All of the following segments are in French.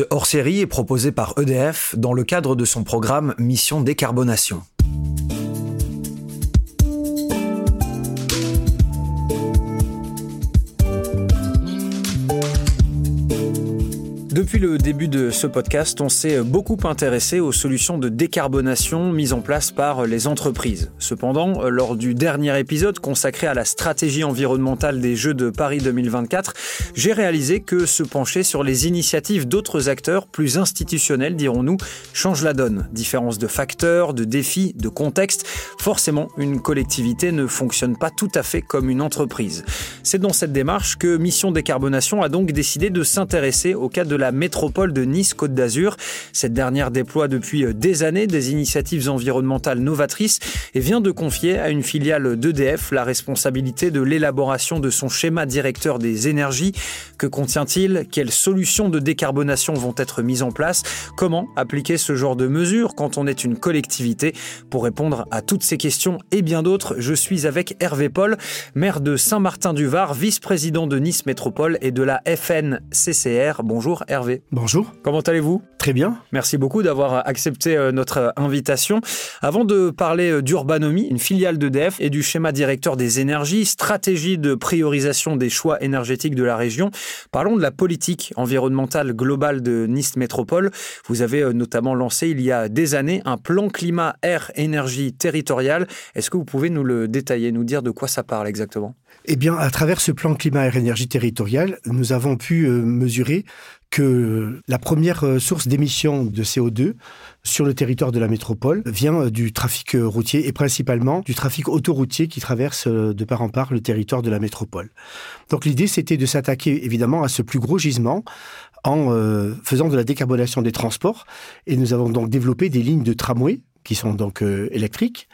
Ce hors-série est proposé par EDF dans le cadre de son programme Mission Décarbonation. Depuis le début de ce podcast, on s'est beaucoup intéressé aux solutions de décarbonation mises en place par les entreprises. Cependant, lors du dernier épisode consacré à la stratégie environnementale des Jeux de Paris 2024, j'ai réalisé que se pencher sur les initiatives d'autres acteurs plus institutionnels, dirons-nous, change la donne. Différence de facteurs, de défis, de contexte. Forcément, une collectivité ne fonctionne pas tout à fait comme une entreprise. C'est dans cette démarche que Mission Décarbonation a donc décidé de s'intéresser au cas de la métropole de Nice-Côte d'Azur. Cette dernière déploie depuis des années des initiatives environnementales novatrices et vient de confier à une filiale d'EDF la responsabilité de l'élaboration de son schéma directeur des énergies. Que contient-il? Quelles solutions de décarbonation vont être mises en place? Comment appliquer ce genre de mesures quand on est une collectivité? Pour répondre à toutes ces questions et bien d'autres, je suis avec Hervé Paul, maire de Saint-Martin-du-Var, vice-président de Nice Métropole et de la FNCCR. Bonjour Hervé. Bonjour. Comment allez-vous? Très bien. Merci beaucoup d'avoir accepté euh, notre euh, invitation. Avant de parler euh, d'Urbanomie, une filiale d'EDF et du schéma directeur des énergies, stratégie de priorisation des choix énergétiques de la région, parlons de la politique environnementale globale de Nice Métropole. Vous avez notamment lancé il y a des années un plan climat air énergie territorial. Est-ce que vous pouvez nous le détailler, nous dire de quoi ça parle exactement? Eh bien, à travers ce plan climat air énergie territorial, nous avons pu mesurer que la première euh, source d'émission de CO2 sur le territoire de la métropole vient euh, du trafic euh, routier et principalement du trafic autoroutier qui traverse de part en part le territoire de la métropole. Donc l'idée, c'était de s'attaquer évidemment à ce plus gros gisement en faisant de la décarbonation des transports. Et nous avons donc développé des lignes de tramway qui sont donc euh, électriques.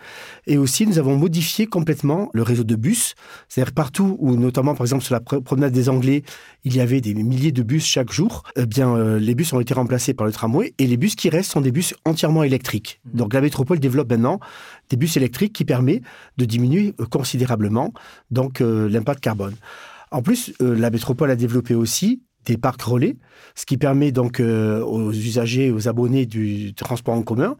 Et aussi, nous avons modifié complètement le réseau de bus. C'est-à-dire partout où, notamment par exemple sur la promenade des Anglais, il y avait des milliers de bus chaque jour, eh bien, euh, les bus ont été remplacés par le tramway et les bus qui restent sont des bus entièrement électriques. Mmh. Donc la métropole développe maintenant des bus électriques qui permettent de diminuer euh, considérablement donc l'impact carbone. En plus, la métropole a développé aussi des parcs relais, ce qui permet donc aux usagers, aux abonnés du transport en commun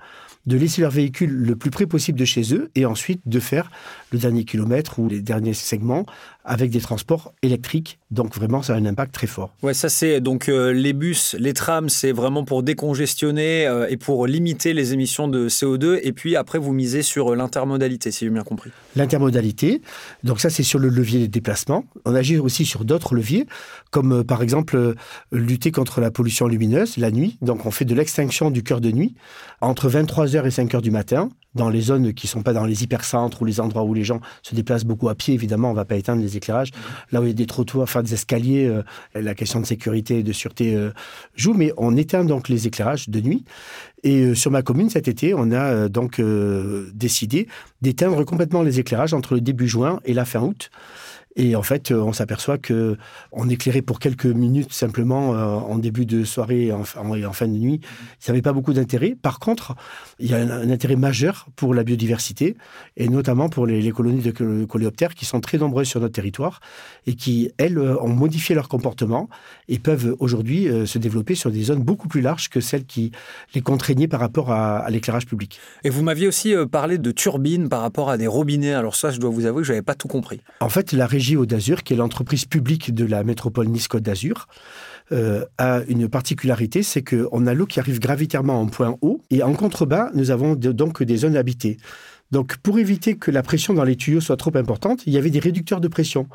de laisser leur véhicule le plus près possible de chez eux et ensuite de faire le dernier kilomètre ou les derniers segments avec des transports électriques. Donc vraiment, ça a un impact très fort. Ouais, ça c'est donc euh, les bus, les trams, c'est vraiment pour décongestionner euh, et pour limiter les émissions de CO2. Et puis après, vous misez sur l'intermodalité, si j'ai bien compris. L'intermodalité, donc ça c'est sur le levier des déplacements. On agit aussi sur d'autres leviers, comme euh, par exemple lutter contre la pollution lumineuse la nuit. Donc on fait de l'extinction du cœur de nuit entre 23h et 5h du matin dans les zones qui ne sont pas dans les hypercentres ou les endroits où les gens se déplacent beaucoup à pied, évidemment, on ne va pas éteindre les éclairages. Là où il y a des trottoirs, enfin des escaliers, euh, la question de sécurité et de sûreté euh, joue, mais on éteint donc les éclairages de nuit. Et euh, sur ma commune, cet été, on a donc décidé d'éteindre complètement les éclairages entre le début juin et la fin août. Et en fait, euh, on s'aperçoit que on éclairait pour quelques minutes simplement euh, en début de soirée et en, fin de nuit. Ça n'avait pas beaucoup d'intérêt. Par contre, il y a un, intérêt majeur pour la biodiversité et notamment pour les, colonies de coléoptères qui sont très nombreuses sur notre territoire et qui, elles, euh, ont modifié leur comportement et peuvent aujourd'hui se développer sur des zones beaucoup plus larges que celles qui les contraignaient par rapport à, à l'éclairage public. Et vous m'aviez aussi parlé de turbines par rapport à des robinets. Alors ça, je dois vous avouer que je n'avais pas tout compris. En fait, la régie d'Azur, qui est l'entreprise publique de la métropole Nice-Côte d'Azur, euh, a une particularité, c'est qu'on a l'eau qui arrive gravitairement en point haut, et en contrebas, nous avons donc des zones habitées. Donc, pour éviter que la pression dans les tuyaux soit trop importante, il y avait des réducteurs de pression.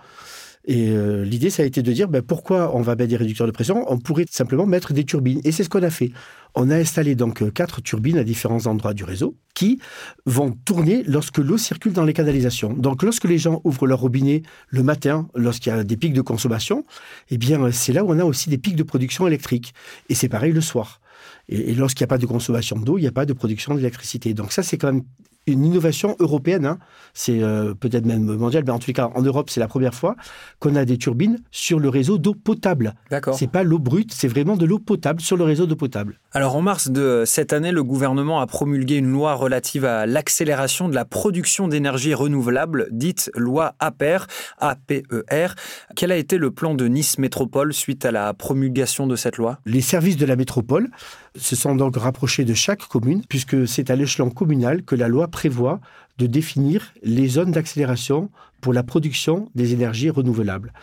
Et euh, l'idée, ça a été de dire ben, pourquoi on va mettre des réducteurs de pression? On pourrait simplement mettre des turbines. Et c'est ce qu'on a fait. On a installé donc euh, quatre turbines à différents endroits du réseau qui vont tourner lorsque l'eau circule dans les canalisations. Donc lorsque les gens ouvrent leur robinet le matin, lorsqu'il y a des pics de consommation, eh bien c'est là où on a aussi des pics de production électrique. Et c'est pareil le soir. Et, lorsqu'il n'y a pas de consommation d'eau, il n'y a pas de production d'électricité. Donc ça, c'est quand même une innovation européenne. Hein. C'est euh, peut-être même mondial, mais en tout cas, en Europe, c'est la première fois qu'on a des turbines sur le réseau d'eau potable. D'accord. C'est pas l'eau brute, c'est vraiment de l'eau potable sur le réseau d'eau potable. Alors, en mars de cette année, le gouvernement a promulgué une loi relative à l'accélération de la production d'énergie renouvelable, dite loi APER, APER. Quel a été le plan de Nice Métropole suite à la promulgation de cette loi? Les services de la métropole se sont donc rapprochés de chaque commune, puisque c'est à l'échelon communal que la loi prévoit de définir les zones d'accélération pour la production des énergies renouvelables.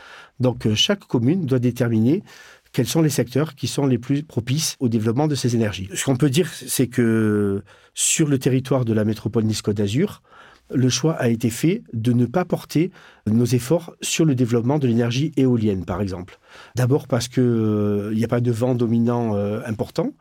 Donc euh, chaque commune doit déterminer quels sont les secteurs qui sont les plus propices au développement de ces énergies. Ce qu'on peut dire, c'est que sur le territoire de la métropole Nice-Côte d'Azur, le choix a été fait de ne pas porter nos efforts sur le développement de l'énergie éolienne, par exemple. D'abord parce qu'il euh, n'y a pas de vent dominant euh, important.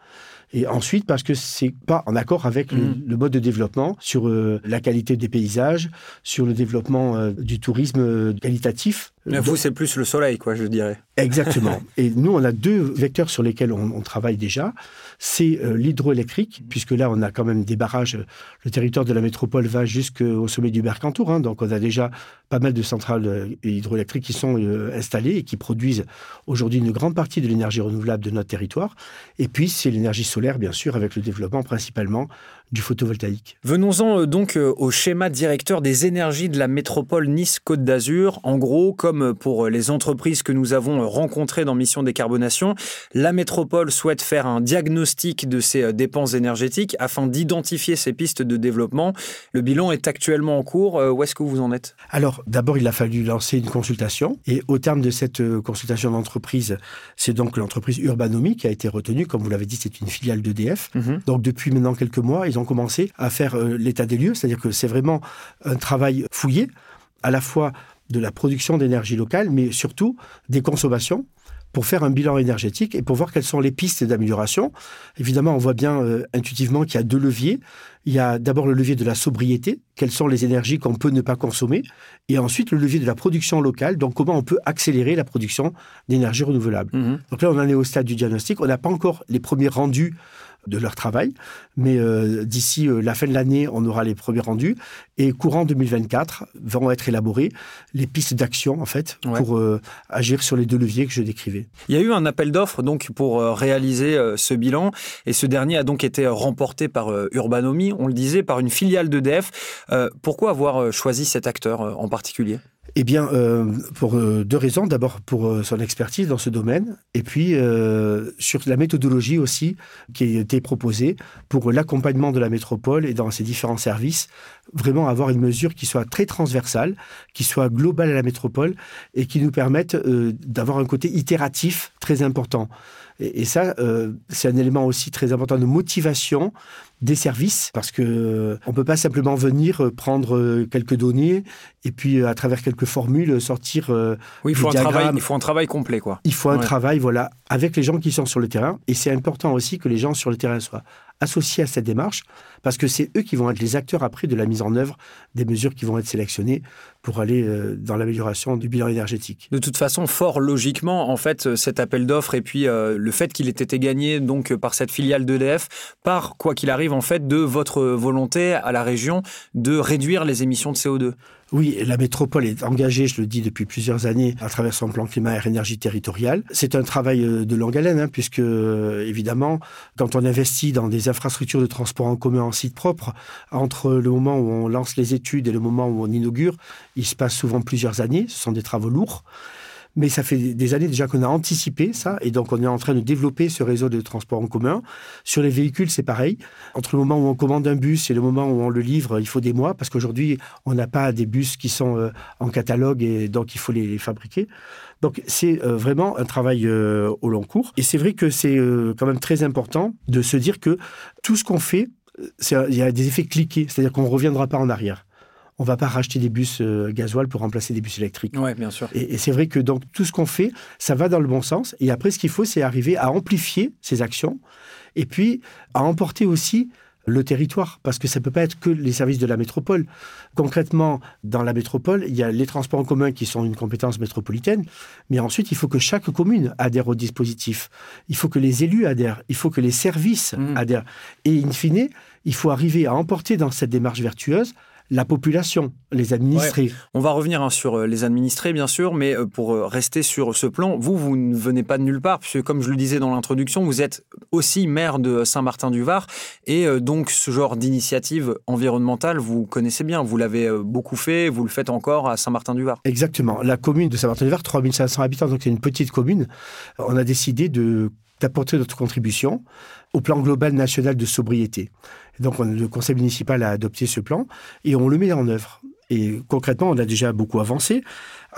Et ensuite, parce que c'est pas en accord avec le, mm. mode de développement sur euh, la qualité des paysages, sur le développement du tourisme qualitatif. vous, c'est plus le soleil, quoi, je dirais. Exactement. Et nous, on a deux vecteurs sur lesquels on, travaille déjà. C'est euh, l'hydroélectrique, puisque là, on a quand même des barrages. Le territoire de la métropole va jusqu'au sommet du Mercantour. Hein, donc, on a déjà pas mal de centrales euh, hydroélectriques qui sont euh, installées et qui produisent aujourd'hui une grande partie de l'énergie renouvelable de notre territoire. Et puis, c'est l'énergie solaire, bien sûr, avec le développement principalement du photovoltaïque. Venons-en donc au schéma directeur des énergies de la métropole Nice-Côte d'Azur. En gros, comme pour les entreprises que nous avons rencontrés dans Mission Décarbonation. La métropole souhaite faire un diagnostic de ses euh, dépenses énergétiques afin d'identifier ses pistes de développement. Le bilan est actuellement en cours. Euh, où est-ce que vous en êtes? Alors, d'abord, il a fallu lancer une consultation. Et au terme de cette euh, consultation d'entreprise, c'est donc l'entreprise Urbanomi qui a été retenue. Comme vous l'avez dit, c'est une filiale d'EDF. Mhm. Donc, depuis maintenant quelques mois, ils ont commencé à faire l'état des lieux. C'est-à-dire que c'est vraiment un travail fouillé, à la fois de la production d'énergie locale, mais surtout des consommations pour faire un bilan énergétique et pour voir quelles sont les pistes d'amélioration. Évidemment, on voit bien euh, intuitivement qu'il y a deux leviers. Il y a d'abord le levier de la sobriété, quelles sont les énergies qu'on peut ne pas consommer, et ensuite le levier de la production locale, donc comment on peut accélérer la production d'énergie renouvelable. Mmh donc là, on en est au stade du diagnostic. On n'a pas encore les premiers rendus de leur travail. Mais euh, d'ici euh, la fin de l'année, on aura les premiers rendus. Et courant 2024, vont être élaborées les pistes d'action, en fait, pour euh, agir sur les deux leviers que je décrivais. Il y a eu un appel d'offres donc pour réaliser ce bilan. Et ce dernier a donc été remporté par Urbanomi, on le disait, par une filiale d'EDF. pourquoi avoir choisi cet acteur en particulier? Eh bien, euh, pour euh, deux raisons. D'abord, pour euh, son expertise dans ce domaine, et puis sur la méthodologie aussi qui a été proposée pour l'accompagnement de la métropole et dans ses différents services, vraiment avoir une mesure qui soit très transversale, qui soit globale à la métropole et qui nous permette d'avoir un côté itératif très important. Et, ça, euh, c'est un élément aussi très important de motivation des services, parce que euh, on peut pas simplement venir euh, prendre quelques données et puis à travers quelques formules sortir. oui, il faut un travail, il faut un travail complet, quoi. Il faut un travail, voilà, avec les gens qui sont sur le terrain. Et c'est important aussi que les gens sur le terrain soient associés à cette démarche, parce que c'est eux qui vont être les acteurs après de la mise en œuvre des mesures qui vont être sélectionnées pour aller euh, dans l'amélioration du bilan énergétique. De toute façon, fort logiquement, en fait, cet appel d'offres et puis euh, le fait qu'il ait été gagné donc par cette filiale d'EDF, par quoi qu'il arrive en fait de votre volonté à la région de réduire les émissions de CO2. Oui, la métropole est engagée, je le dis depuis plusieurs années, à travers son plan climat et énergie territoriale. C'est un travail euh, de longue haleine, hein, puisque évidemment, quand on investit dans des infrastructures de transport en commun en site propre, entre le moment où on lance les études et le moment où on inaugure, il se passe souvent plusieurs années. Ce sont des travaux lourds. Mais ça fait des années déjà qu'on a anticipé ça, et donc on est en train de développer ce réseau de transport en commun. Sur les véhicules, c'est pareil. Entre le moment où on commande un bus et le moment où on le livre, il faut des mois, parce qu'aujourd'hui, on n'a pas des bus qui sont euh, en catalogue, et donc il faut les, fabriquer. Donc c'est euh, vraiment un travail euh, au long cours. Et c'est vrai que c'est quand même très important de se dire que tout ce qu'on fait, il y a des effets cliqués, c'est-à-dire qu'on ne reviendra pas en arrière on va pas racheter des bus euh, gasoil pour remplacer des bus électriques. Oui, bien sûr. Et, c'est vrai que donc tout ce qu'on fait, ça va dans le bon sens. Et après, ce qu'il faut, c'est arriver à amplifier ces actions et puis à emporter aussi le territoire, parce que ça ne peut pas être que les services de la métropole. Concrètement, dans la métropole, il y a les transports en commun qui sont une compétence métropolitaine, mais ensuite, il faut que chaque commune adhère au dispositif. Il faut que les élus adhèrent, il faut que les services mmh. adhèrent. Et in fine, il faut arriver à emporter dans cette démarche vertueuse la population, les administrés. On va revenir hein, sur euh, les administrés, bien sûr, mais euh, pour euh, rester sur ce plan, vous, vous ne venez pas de nulle part, puisque comme je le disais dans l'introduction, vous êtes aussi maire de Saint-Martin-du-Var, et donc ce genre d'initiative environnementale, vous connaissez bien, vous l'avez beaucoup fait, vous le faites encore à Saint-Martin-du-Var. Exactement. La commune de Saint-Martin-du-Var, 3500 habitants, donc c'est une petite commune. On a décidé de d'apporter notre contribution au plan global national de sobriété. donc le conseil municipal a adopté ce plan et on le met en œuvre. Et concrètement, on a déjà beaucoup avancé.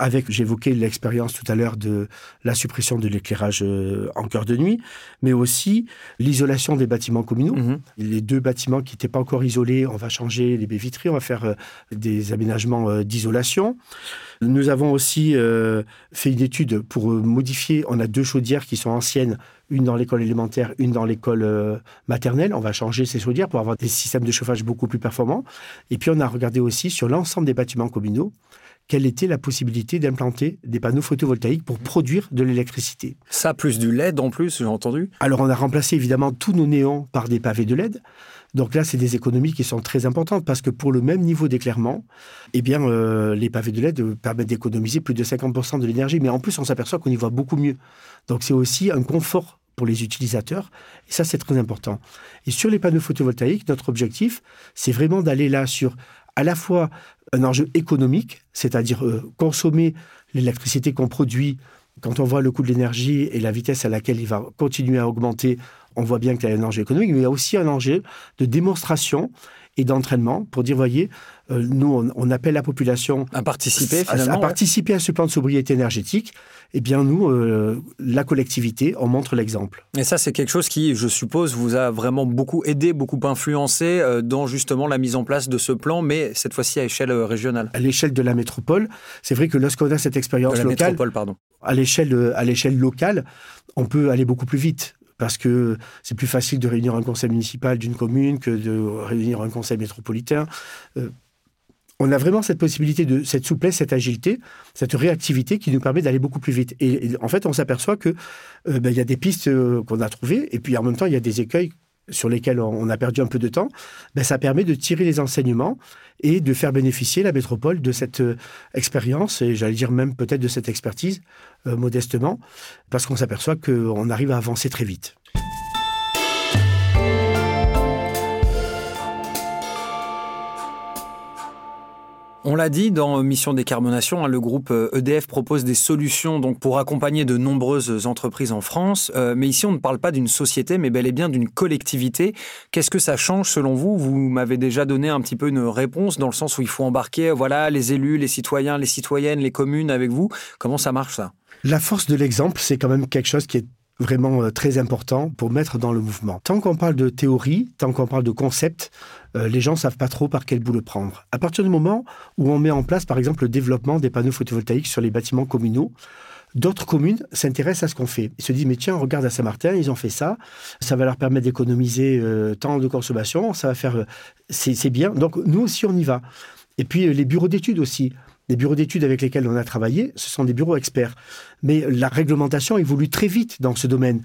Avec, j'évoquais l'expérience tout à l'heure de la suppression de l'éclairage euh, en cœur de nuit, mais aussi l'isolation des bâtiments communaux. Mhm. Les deux bâtiments qui n'étaient pas encore isolés, on va changer les baies vitrées, on va faire euh, des aménagements euh, d'isolation. Nous avons aussi fait une étude pour modifier. On a deux chaudières qui sont anciennes une dans l'école élémentaire, une dans l'école euh, maternelle. On va changer ces chaudières pour avoir des systèmes de chauffage beaucoup plus performants. Et puis on a regardé aussi sur l'ensemble des bâtiments communaux quelle était la possibilité d'implanter des panneaux photovoltaïques pour produire de l'électricité. Ça, plus du LED en plus, j'ai entendu Alors on a remplacé évidemment tous nos néons par des pavés de LED. Donc là, c'est des économies qui sont très importantes parce que pour le même niveau d'éclairement, eh bien, euh, les pavés de LED permettent d'économiser plus de 50% de l'énergie. Mais en plus, on s'aperçoit qu'on y voit beaucoup mieux. Donc c'est aussi un confort pour les utilisateurs. Et ça, c'est très important. Et sur les panneaux photovoltaïques, notre objectif, c'est vraiment d'aller là sur à la fois un enjeu économique, c'est-à-dire euh, consommer l'électricité qu'on produit. Quand on voit le coût de l'énergie et la vitesse à laquelle il va continuer à augmenter, on voit bien qu'il y a un enjeu économique, mais il y a aussi un enjeu de démonstration et d'entraînement pour dire, voyez, euh, nous, on, appelle la population à participer, à, participer à ce plan de sobriété énergétique. Eh bien, nous, euh, la collectivité, on montre l'exemple. Et ça, c'est quelque chose qui, je suppose, vous a vraiment beaucoup aidé, beaucoup influencé euh, dans justement la mise en place de ce plan, mais cette fois-ci à échelle régionale. À l'échelle de la métropole, c'est vrai que lorsqu'on a cette expérience locale, pardon. à l'échelle à l'échelle locale, on peut aller beaucoup plus vite parce que c'est plus facile de réunir un conseil municipal d'une commune que de réunir un conseil métropolitain. Euh, on a vraiment cette possibilité de cette souplesse, cette agilité, cette réactivité qui nous permet d'aller beaucoup plus vite. Et, en fait, on s'aperçoit que euh, ben, il y a des pistes euh, qu'on a trouvées, et puis en même temps, il y a des écueils sur lesquels on a perdu un peu de temps. Ben, ça permet de tirer les enseignements et de faire bénéficier la métropole de cette expérience, et j'allais dire même peut-être de cette expertise, modestement, parce qu'on s'aperçoit qu'on arrive à avancer très vite. On l'a dit dans Mission Décarbonation, hein, le groupe EDF euh, e propose des solutions donc pour accompagner de nombreuses entreprises en France. Euh, mais ici, on ne parle pas d'une société, mais bel et bien d'une collectivité. Qu'est-ce que ça change selon vous? Vous m'avez déjà donné un petit peu une réponse dans le sens où il faut embarquer, voilà, les élus, les citoyens, les citoyennes, les communes avec vous. Comment ça marche ça? La force de l'exemple, c'est quand même quelque chose qui est vraiment euh, très important pour mettre dans le mouvement. Tant qu'on parle de théorie, tant qu'on parle de concept, euh, les gens savent pas trop par quel bout le prendre. À partir du moment où on met en place, par exemple, le développement des panneaux photovoltaïques sur les bâtiments communaux, D'autres communes s'intéressent à ce qu'on fait. Ils se disent, mais tiens, regarde à Saint-Martin, ils ont fait ça, ça va leur permettre d'économiser euh, tant de consommation, ça va faire... c'est bien. Donc, nous aussi, on y va. Et puis, les bureaux d'études aussi. Les bureaux d'études avec lesquels on a travaillé, ce sont des bureaux experts. Mais la réglementation évolue très vite dans ce domaine.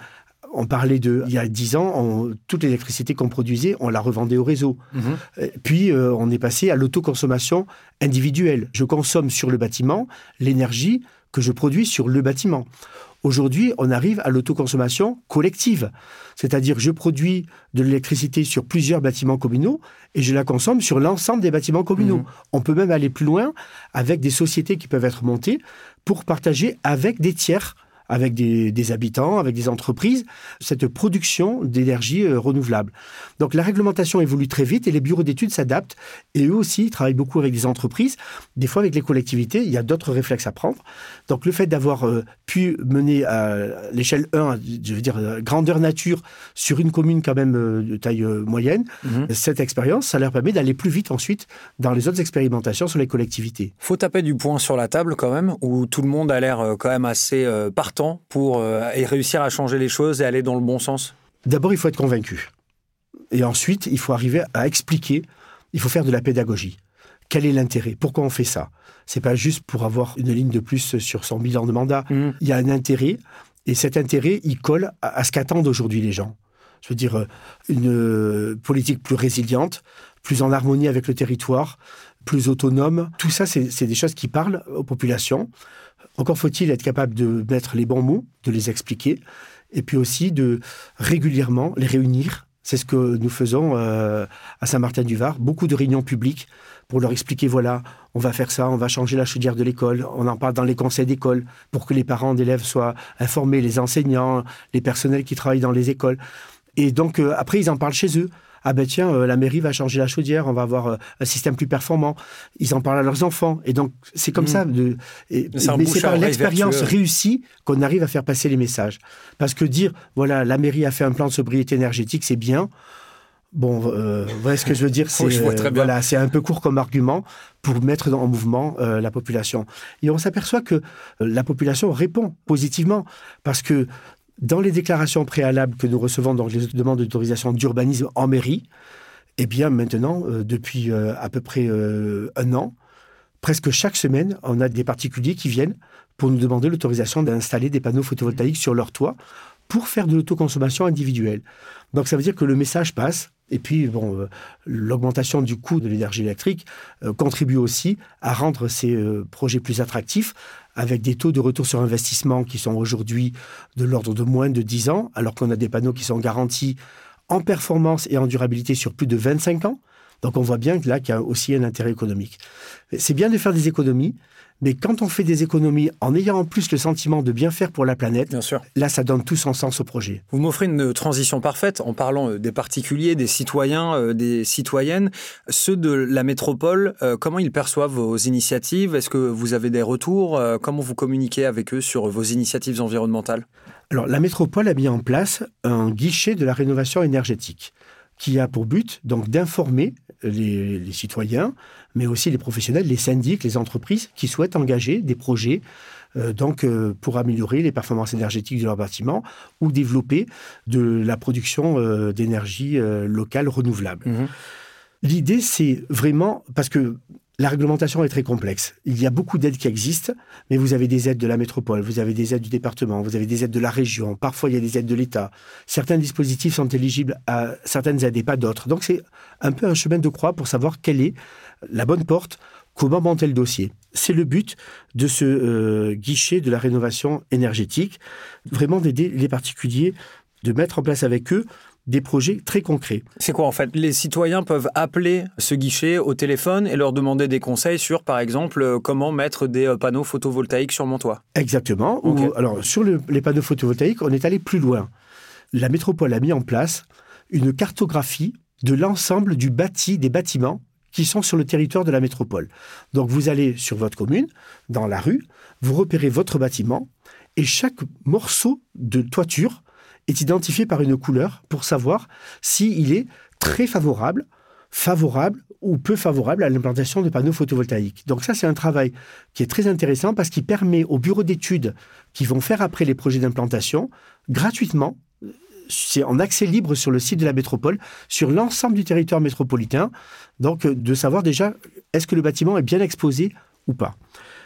On parlait de, il y a dix ans, toute l'électricité qu'on produisait, on la revendait au réseau. Mhm. Puis, euh, on est passé à l'autoconsommation individuelle. Je consomme sur le bâtiment l'énergie que je produis sur le bâtiment. Aujourd'hui, on arrive à l'autoconsommation collective. C'est-à-dire, je produis de l'électricité sur plusieurs bâtiments communaux et je la consomme sur l'ensemble des bâtiments communaux. Mmh. On peut même aller plus loin avec des sociétés qui peuvent être montées pour partager avec des tiers avec des, habitants, avec des entreprises, cette production d'énergie euh, renouvelable. Donc la réglementation évolue très vite et les bureaux d'études s'adaptent et eux aussi travaillent beaucoup avec des entreprises, des fois avec les collectivités, il y a d'autres réflexes à prendre. Donc le fait d'avoir euh, pu mener à l'échelle 1, je veux dire euh, grandeur nature, sur une commune quand même de taille moyenne, mhm. cette expérience, ça leur permet d'aller plus vite ensuite dans les autres expérimentations sur les collectivités. Faut taper du poing sur la table quand même, où tout le monde a l'air quand même assez partant pour euh, réussir à changer les choses et aller dans le bon sens D'abord, il faut être convaincu. Et ensuite, il faut arriver à expliquer, il faut faire de la pédagogie. Quel est l'intérêt? Pourquoi on fait ça? C'est pas juste pour avoir une ligne de plus sur son bilan de mandat. Mmh. Il y a un intérêt, et cet intérêt, il colle à, à ce qu'attendent aujourd'hui les gens. Je veux dire, euh, une euh, politique plus résiliente, plus en harmonie avec le territoire, plus autonome. Tout ça, c'est des choses qui parlent aux populations. Encore faut-il être capable de mettre les bons mots, de les expliquer, et puis aussi de régulièrement les réunir. C'est ce que nous faisons euh, à Saint-Martin-du-Var. Beaucoup de réunions publiques pour leur expliquer, voilà, on va faire ça, on va changer la chaudière de l'école, on en parle dans les conseils d'école pour que les parents d'élèves soient informés, les enseignants, les personnels qui travaillent dans les écoles. Et donc, euh, après, ils en parlent chez eux. Ah ben tiens, euh, la mairie va changer la chaudière, on va avoir euh, un système plus performant. Ils en parlent à leurs enfants. Et donc, c'est comme Mm. ça. De, et- mais c'est par l'expérience réussie qu'on arrive à faire passer les messages. Parce que dire, voilà, la mairie a fait un plan de sobriété énergétique, c'est bien. Bon, euh, vous voyez ce que je veux dire C'est euh, voilà, c'est un peu court comme argument pour mettre en mouvement euh, la population. Et on s'aperçoit que la population répond positivement parce que dans les déclarations préalables que nous recevons dans les demandes d'autorisation d'urbanisme en mairie, eh bien maintenant, euh, depuis euh, à peu près euh, un an, presque chaque semaine, on a des particuliers qui viennent pour nous demander l'autorisation d'installer des panneaux photovoltaïques sur leur toit pour faire de l'autoconsommation individuelle. Donc ça veut dire que le message passe. Et puis, bon, euh, l'augmentation du coût de l'énergie électrique euh, contribue aussi à rendre ces euh, projets plus attractifs avec des taux de retour sur investissement qui sont aujourd'hui de l'ordre de moins de 10 ans, alors qu'on a des panneaux qui sont garantis en performance et en durabilité sur plus de 25 ans. Donc on voit bien que là qu'il y a aussi un intérêt économique. C'est bien de faire des économies, mais quand on fait des économies en ayant en plus le sentiment de bien faire pour la planète, Bien sûr. là ça donne tout son sens au projet. Vous m'offrez une transition parfaite en parlant euh, des particuliers, des citoyens, euh, des citoyennes. Ceux de la métropole, euh, comment ils perçoivent vos initiatives? Est-ce que vous avez des retours? Euh, Comment vous communiquez avec eux sur vos initiatives environnementales? Alors la métropole a mis en place un guichet de la rénovation énergétique qui a pour but donc d'informer les, les citoyens, mais aussi les professionnels, les syndics, les entreprises qui souhaitent engager des projets euh, donc euh, pour améliorer les performances énergétiques de leurs bâtiments ou développer de la production euh, d'énergie locale renouvelable. L'idée, c'est vraiment parce que la réglementation est très complexe. Il y a beaucoup d'aides qui existent, mais vous avez des aides de la métropole, vous avez des aides du département, vous avez des aides de la région, parfois il y a des aides de l'État. Certains dispositifs sont éligibles à certaines aides et pas d'autres. Donc c'est un peu un chemin de croix pour savoir quelle est la bonne porte, comment monter le dossier. C'est le but de ce euh, guichet de la rénovation énergétique, vraiment d'aider les particuliers, de mettre en place avec eux des projets très concrets. C'est quoi en fait? Les citoyens peuvent appeler ce guichet au téléphone et leur demander des conseils sur, par exemple, euh, comment mettre des euh, panneaux photovoltaïques sur mon toit. Exactement. Ou- alors, sur le- les panneaux photovoltaïques, on est allé plus loin. La métropole a mis en place une cartographie de l'ensemble du bâti, des bâtiments qui sont sur le territoire de la métropole. Donc, vous allez sur votre commune, dans la rue, vous repérez votre bâtiment et chaque morceau de toiture est identifié par une couleur pour savoir s'il est très favorable, favorable ou peu favorable à l'implantation de panneaux photovoltaïques. Donc ça, c'est un travail qui est très intéressant parce qu'il permet aux bureaux d'études qui vont faire après les projets d'implantation, gratuitement, c'est en accès libre sur le site de la métropole, sur l'ensemble du territoire métropolitain, donc de savoir déjà est-ce que le bâtiment est bien exposé ou pas.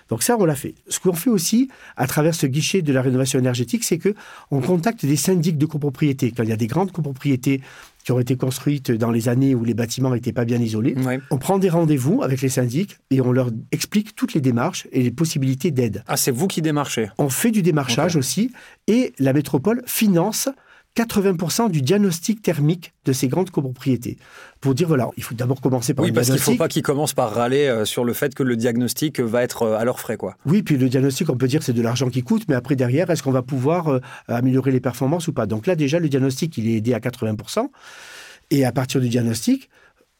Donc ça, on l'a fait. Ce qu'on fait aussi à travers ce guichet de la rénovation énergétique, c'est que on contacte des syndics de copropriété. Quand il y a des grandes copropriétés qui ont été construites dans les années où les bâtiments n'étaient pas bien isolés, on prend des rendez-vous avec les syndics et on leur explique toutes les démarches et les possibilités d'aide. Ah, c'est vous qui démarchez? On fait du démarchage aussi et la métropole finance 80% du diagnostic thermique de ces grandes copropriétés. Pour dire, voilà, il faut d'abord commencer par Oui, le parce qu'il ne faut diagnostic. pas qu'ils commencent par râler euh, sur le fait que le diagnostic va être euh, à leurs frais. quoi. Oui, puis le diagnostic, on peut dire c'est de l'argent qui coûte, mais après, derrière, est-ce qu'on va pouvoir euh, améliorer les performances ou pas? Donc là, déjà, le diagnostic, il est aidé à 80%. Et à partir du diagnostic,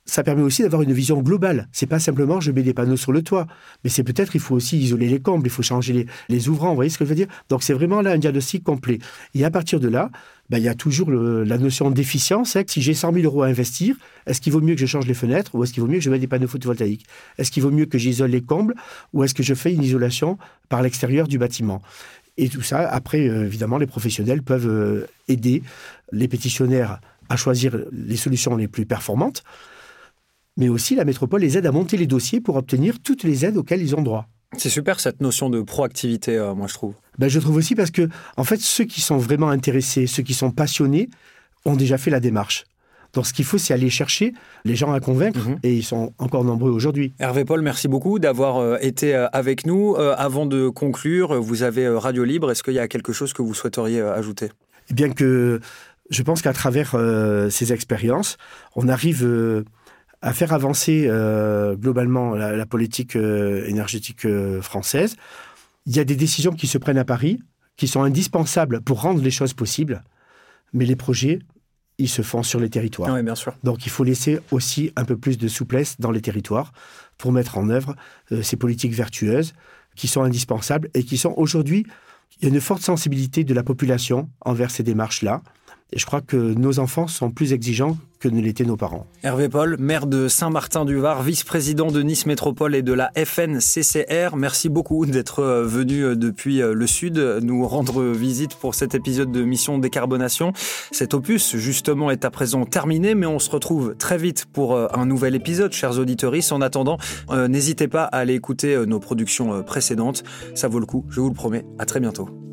ça permet aussi d'avoir une vision globale. C'est pas simplement je mets des panneaux sur le toit, mais c'est peut-être il faut aussi isoler les combles, il faut changer les, les ouvrants. Vous voyez ce que je veux dire? Donc c'est vraiment là un diagnostic complet. Et à partir de là, ben, il y a toujours la notion d'efficience. hein, si j'ai 100 000 euros à investir, est-ce qu'il vaut mieux que je change les fenêtres ou est-ce qu'il vaut mieux que je mette des panneaux photovoltaïques? Est-ce qu'il vaut mieux que j'isole les combles ou est-ce que je fais une isolation par l'extérieur du bâtiment? Et tout ça, après, euh, évidemment, les professionnels peuvent euh, aider les pétitionnaires à choisir les solutions les plus performantes, mais aussi la métropole les aide à monter les dossiers pour obtenir toutes les aides auxquelles ils ont droit. C'est super cette notion de proactivité, euh, moi je trouve. Ben, je trouve aussi parce que, en fait, ceux qui sont vraiment intéressés, ceux qui sont passionnés, ont déjà fait la démarche. Donc ce qu'il faut, c'est aller chercher les gens à convaincre, mhm. et ils sont encore nombreux aujourd'hui. Hervé Paul, merci beaucoup d'avoir euh, été euh, avec nous. avant de conclure, vous avez Radio Libre. Est-ce qu'il y a quelque chose que vous souhaiteriez ajouter? Eh bien que je pense qu'à travers ces expériences, on arrive à faire avancer euh, globalement la, politique euh, énergétique euh, française. Il y a des décisions qui se prennent à Paris, qui sont indispensables pour rendre les choses possibles, mais les projets, ils se font sur les territoires. Oui, bien sûr. Donc il faut laisser aussi un peu plus de souplesse dans les territoires pour mettre en œuvre ces politiques vertueuses qui sont indispensables et qui sont aujourd'hui, il y a une forte sensibilité de la population envers ces démarches-là. Je crois que nos enfants sont plus exigeants que ne l'étaient nos parents. Hervé Paul, maire de Saint-Martin-du-Var, vice-président de Nice Métropole et de la FNCCR, merci beaucoup d'être euh, venu euh, depuis euh, le Sud nous rendre visite pour cet épisode de Mission Décarbonation. Cet opus, justement, est à présent terminé, mais on se retrouve très vite pour un nouvel épisode, chers auditeurs. En attendant, n'hésitez pas à aller écouter nos productions précédentes. Ça vaut le coup, je vous le promets. À très bientôt.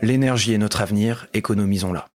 L'énergie est notre avenir, économisons-la.